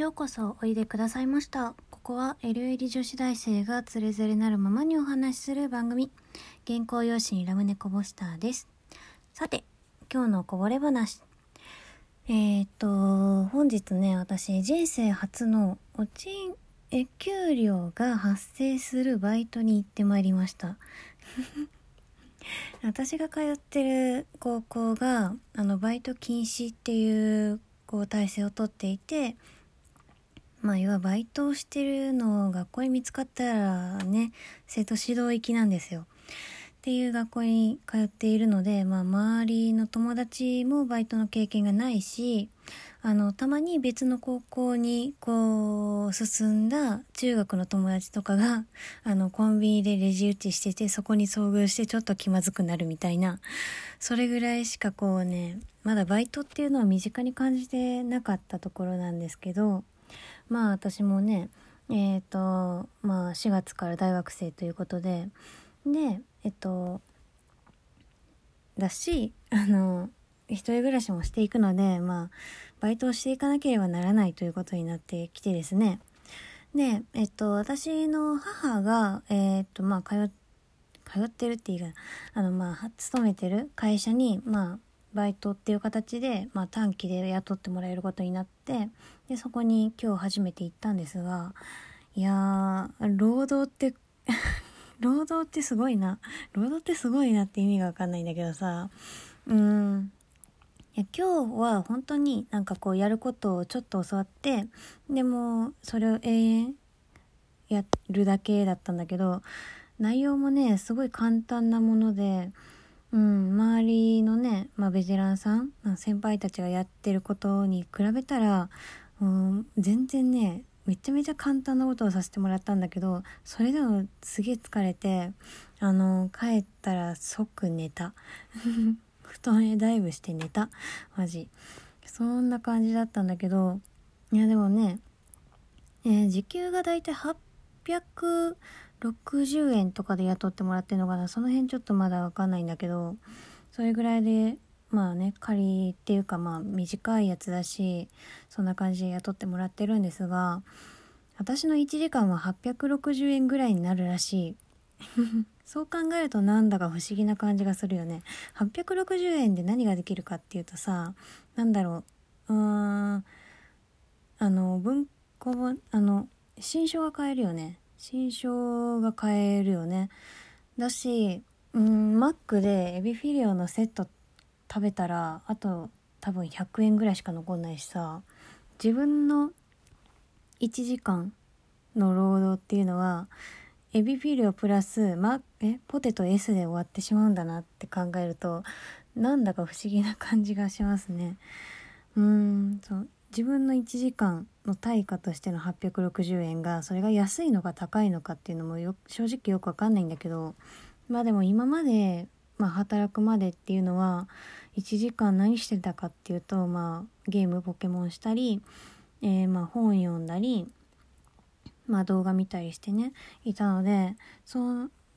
ようこそおいでくださいました。ここは LL 女子大生がつれづれなるままにお話しする番組、原稿用紙にラムネコボスターです。さて、今日のこぼれ話。えー、っと、本日ね、私、人生初のおちん、え、給料が発生するバイトに行ってまいりました。私が通ってる高校が、あの、バイト禁止っていう、こう、体制をとっていて、まあ要はバイトをしてるのを学校に見つかったらね生徒指導行きなんですよ。っていう学校に通っているので、まあ、周りの友達もバイトの経験がないしあのたまに別の高校にこう進んだ中学の友達とかがあのコンビニでレジ打ちしててそこに遭遇してちょっと気まずくなるみたいなそれぐらいしかこうねまだバイトっていうのは身近に感じてなかったところなんですけどまあ私もねえっ、ー、とまあ4月から大学生ということででえっとだしあの一人暮らしもしていくのでまあバイトをしていかなければならないということになってきてですね。でえっと私の母がえっとまあ通通ってるっていうかあのまあ勤めてる会社にまあバイトっていう形で、まあ、短期で雇ってもらえることになってでそこに今日初めて行ったんですがいやー労働って 労働ってすごいな。労働ってすごいなって意味がわかんないんだけどさうん。いや今日は本当になんかこうやることをちょっと教わってでもそれを永遠やるだけだったんだけど内容もねすごい簡単なものでうん、周りのね、まあ、ベテランさん、まあ、先輩たちがやってることに比べたら、うん、全然ねめちゃめちゃ簡単なことをさせてもらったんだけどそれでもすげえ疲れてあの帰ったら即寝た。布団へダイブして寝た。マジ。そんな感じだったんだけどいやでもね、えー、時給がだいたい800 60円とかで雇ってもらってるのかな。その辺ちょっとまだわかんないんだけどそれぐらいでまあね仮っていうかまあ短いやつだしそんな感じで雇ってもらってるんですが私の1時間は860円ぐらいになるらしい。そう考えるとなんだか不思議な感じがするよね。860円で何ができるかっていうとさなんだろう。うーん。あの文庫本あの新書が買えるよね。新書が買えるよね。だしうんマックでエビフィレオのセット食べたらあと多分100円ぐらいしか残んないしさ自分の1時間の労働っていうのはエビフィレオプラスマえポテト S で終わってしまうんだなって考えるとなんだか不思議な感じがしますね。うんそう。自分の1時間の対価としての860円がそれが安いのか高いのかっていうのもよ正直よくわかんないんだけどまあでも今まで、まあ、働くまでっていうのは1時間何してたかっていうと、まあ、ゲームポケモンしたり、えー、まあ本読んだり、まあ、動画見たりしてねいたのでそ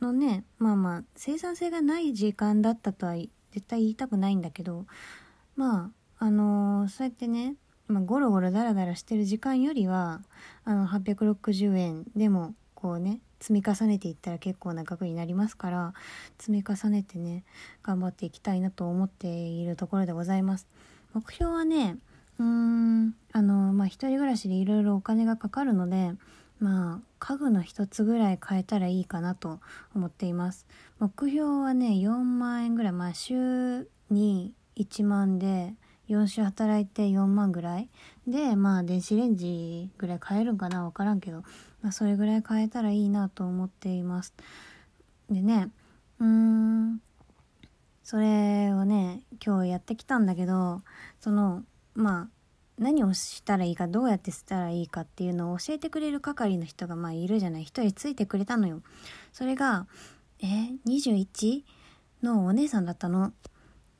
のねまあまあ生産性がない時間だったとは絶対言いたくないんだけどまああのー、そうやってねまあ、ゴロゴロダラダラしてる時間よりはあの860円でもこうね積み重ねていったら結構な額になりますから積み重ねてね頑張っていきたいなと思っているところでございます。目標はねうーんあのまあ一人暮らしでいろいろお金がかかるのでまあ家具の一つぐらい変えたらいいかなと思っています。目標はね4万円ぐらいまあ週に1万で4週働いて4万ぐらい。でまあ電子レンジぐらい買えるんかな？分からんけど、まあ、それぐらい買えたらいいなと思っています。でねうーん。それをね今日やってきたんだけどそのまあ何をしたらいいかどうやってしたらいいかっていうのを教えてくれる係の人がまあいるじゃない。一人ついてくれたのよ。それがえ 21? のお姉さんだったの？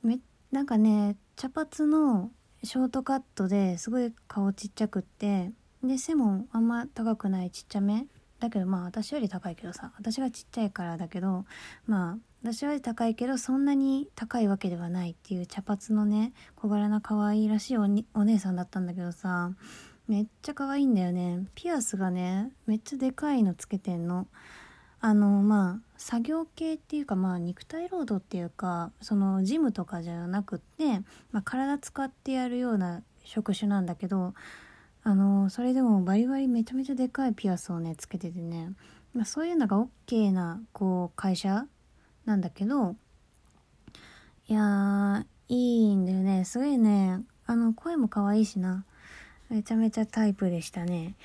めなんかね茶髪のショートカットですごい顔ちっちゃくってで背もあんま高くないちっちゃめ。だけどまあ私より高いけどさ私がちっちゃいからだけどまあ私は高いけどそんなに高いわけではないっていう茶髪のね小柄な可愛いらしいおにお姉さんだったんだけどさめっちゃ可愛いんだよね。ピアスがねめっちゃでかいのつけてんの。あのまあ作業系っていうかまあ肉体労働っていうかそのジムとかじゃなくって、まあ、体使ってやるような職種なんだけどあのそれでもバリバリめちゃめちゃでかいピアスをねつけててね、まあ、そういうのが OK なこう会社なんだけどいやーいいんだよね。すごいね。あの声も可愛いしな。めちゃめちゃタイプでしたね。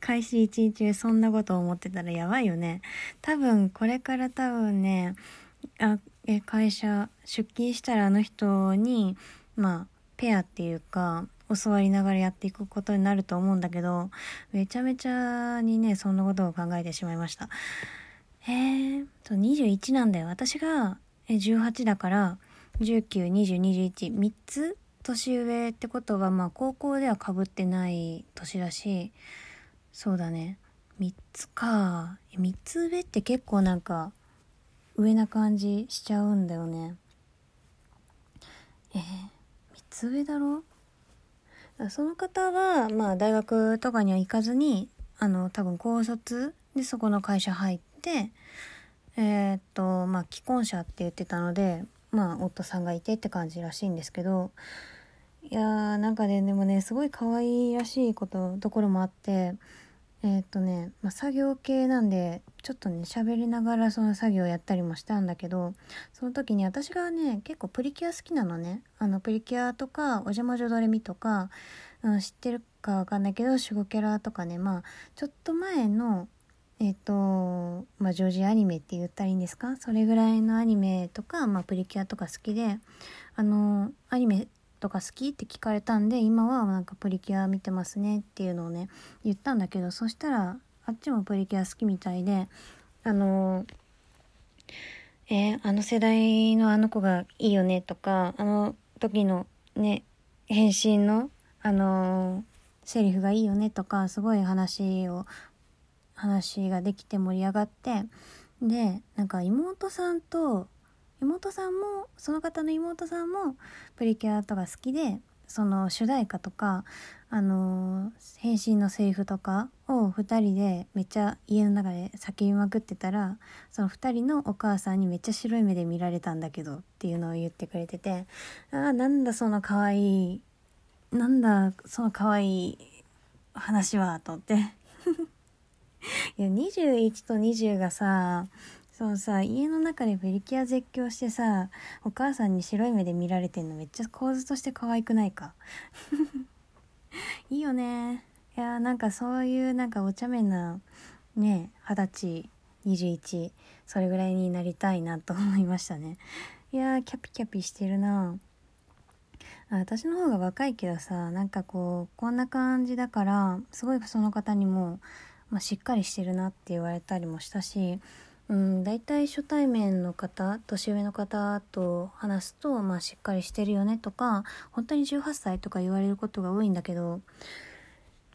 開始1日目そんなこと思ってたらやばいよね。多分これから多分ねあえ会社出勤したらあの人にまあペアっていうか教わりながらやっていくことになると思うんだけどめちゃめちゃにねそんなことを考えてしまいました。へえ21なんだよ。私が18だから192021つ年上ってことはまあ高校ではかぶってない年だしそうだね。3つか。3つ上って結構なんか上な感じしちゃうんだよね。えー、3つ上だろ？その方はまあ大学とかには行かずにあの多分高卒でそこの会社入ってえー、っとまあ既婚者って言ってたのでまあ夫さんがいてって感じらしいんですけどいやーなんかねでもねすごい可愛らしいことところもあってえー、っとね、まあ、作業系なんでちょっとね喋りながらその作業やったりもしたんだけどその時に私がね結構プリキュア好きなのね。あのプリキュアとかお邪魔女ドレミとか、うん、知ってるかわかんないけど守護キャラとかねまあちょっと前のえっ、とまあジョージアニメって言ったらいいんですか？それぐらいのアニメとか、まあ、プリキュアとか好きであのアニメとか好きって聞かれたんで今はなんかプリキュア見てますねっていうのをね言ったんだけどそしたらあっちもプリキュア好きみたいであのえー、あの世代のあの子がいいよねとかあの時のね変身のあのセリフがいいよねとかすごい話を話ができて盛り上がってでなんか妹さんと妹さんもその方の妹さんもプリキュアとか好きでその主題歌とかあの変身のセリフとかを2人でめっちゃ家の中で叫びまくってたらその2人のお母さんにめっちゃ白い目で見られたんだけどっていうのを言ってくれててああなんだその可愛いなんだその可愛い話はと思って。いや21と20がさそうさ家の中でプリキュア絶叫してさお母さんに白い目で見られてんのめっちゃ構図として可愛くないか？いいよね。いやなんかそういうなんかお茶目なね二十歳21それぐらいになりたいなと思いましたね。いやキャピキャピしてるな。私の方が若いけどさなんかこうこんな感じだからすごいその方にも、まあ、しっかりしてるなって言われたりもしたしうん、大体初対面の方年上の方と話すと、まあ、しっかりしてるよねとか本当に18歳とか言われることが多いんだけど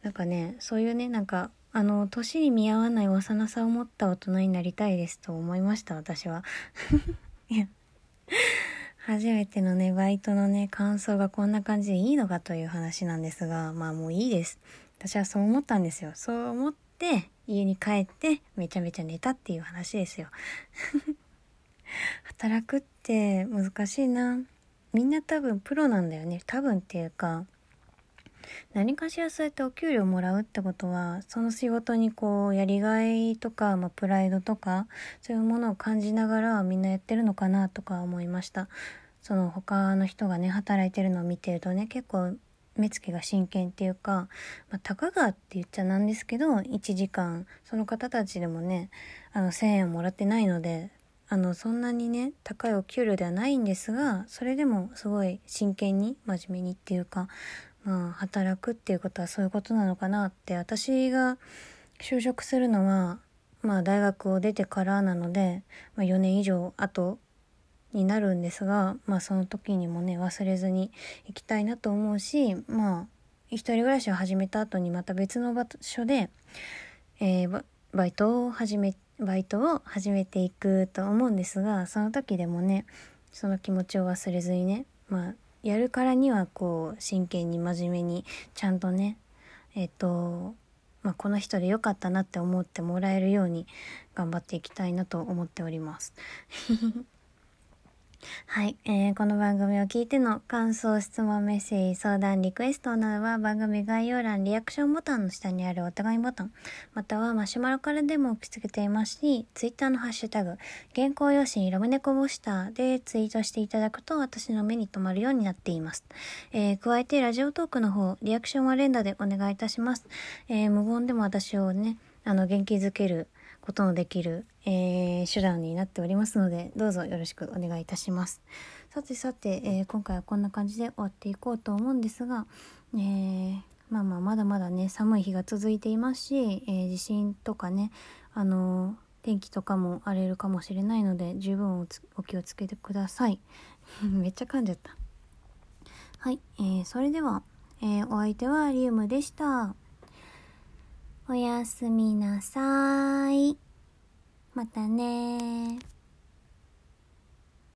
なんかねそういうねなんかあの年に見合わない幼さを持った大人になりたいですと思いました私は。いや。初めてのねバイトのね感想がこんな感じでいいのかという話なんですがまあもういいです。私はそう思ったんですよ。そう思って家に帰ってめちゃめちゃ寝たっていう話ですよ。働くって難しいな。みんな多分プロなんだよね。多分っていうか何かしらそうやってお給料もらうってことはその仕事にこうやりがいとか、まあ、プライドとかそういうものを感じながらみんなやってるのかなとか思いました。その他の人がね働いてるのを見てるとね結構目つきが真剣っていうか、まあ、たかがって言っちゃなんですけど1時間。その方たちでもねあの1,000円もらってないのであのそんなにね高いお給料ではないんですがそれでもすごい真剣に真面目にっていうか、まあ、働くっていうことはそういうことなのかなって私が就職するのはまあ大学を出てからなので、まあ、4年以上後になるんですが、まあその時にもね、忘れずに行きたいなと思うし、まあ、一人暮らしを始めた後にまた別の場所で、えー、バイトを始めバイトを始めていくと思うんですがその時でもねその気持ちを忘れずにねまあやるからにはこう真剣に真面目にちゃんとねえっとまあ、この人で良かったなって思ってもらえるように頑張っていきたいなと思っております。はい、えー、この番組を聞いての感想、質問、メッセージ、相談、リクエストなどは番組概要欄、リアクションボタンの下にあるお互いボタン、またはマシュマロからでも受け付けていますし、ツイッターのハッシュタグ、原稿用紙にラムネコボスターでツイートしていただくと私の目に留まるようになっています。えー、加えてラジオトークの方、リアクションは連打でお願いいたします。えー、無言でも私をね、あの、元気づけることのできる、えー、手段になっておりますので、どうぞよろしくお願いいたします。さてさて、えー、今回はこんな感じで終わっていこうと思うんですが、えー、まあまあまだまだね、寒い日が続いていますし、え、地震とかね、あの天気とかも荒れるかもしれないので、十分お気をつけてください。めっちゃ噛んじゃった。はい、えー、それでは、え、お相手はリウムでした。おやすみなさい。またね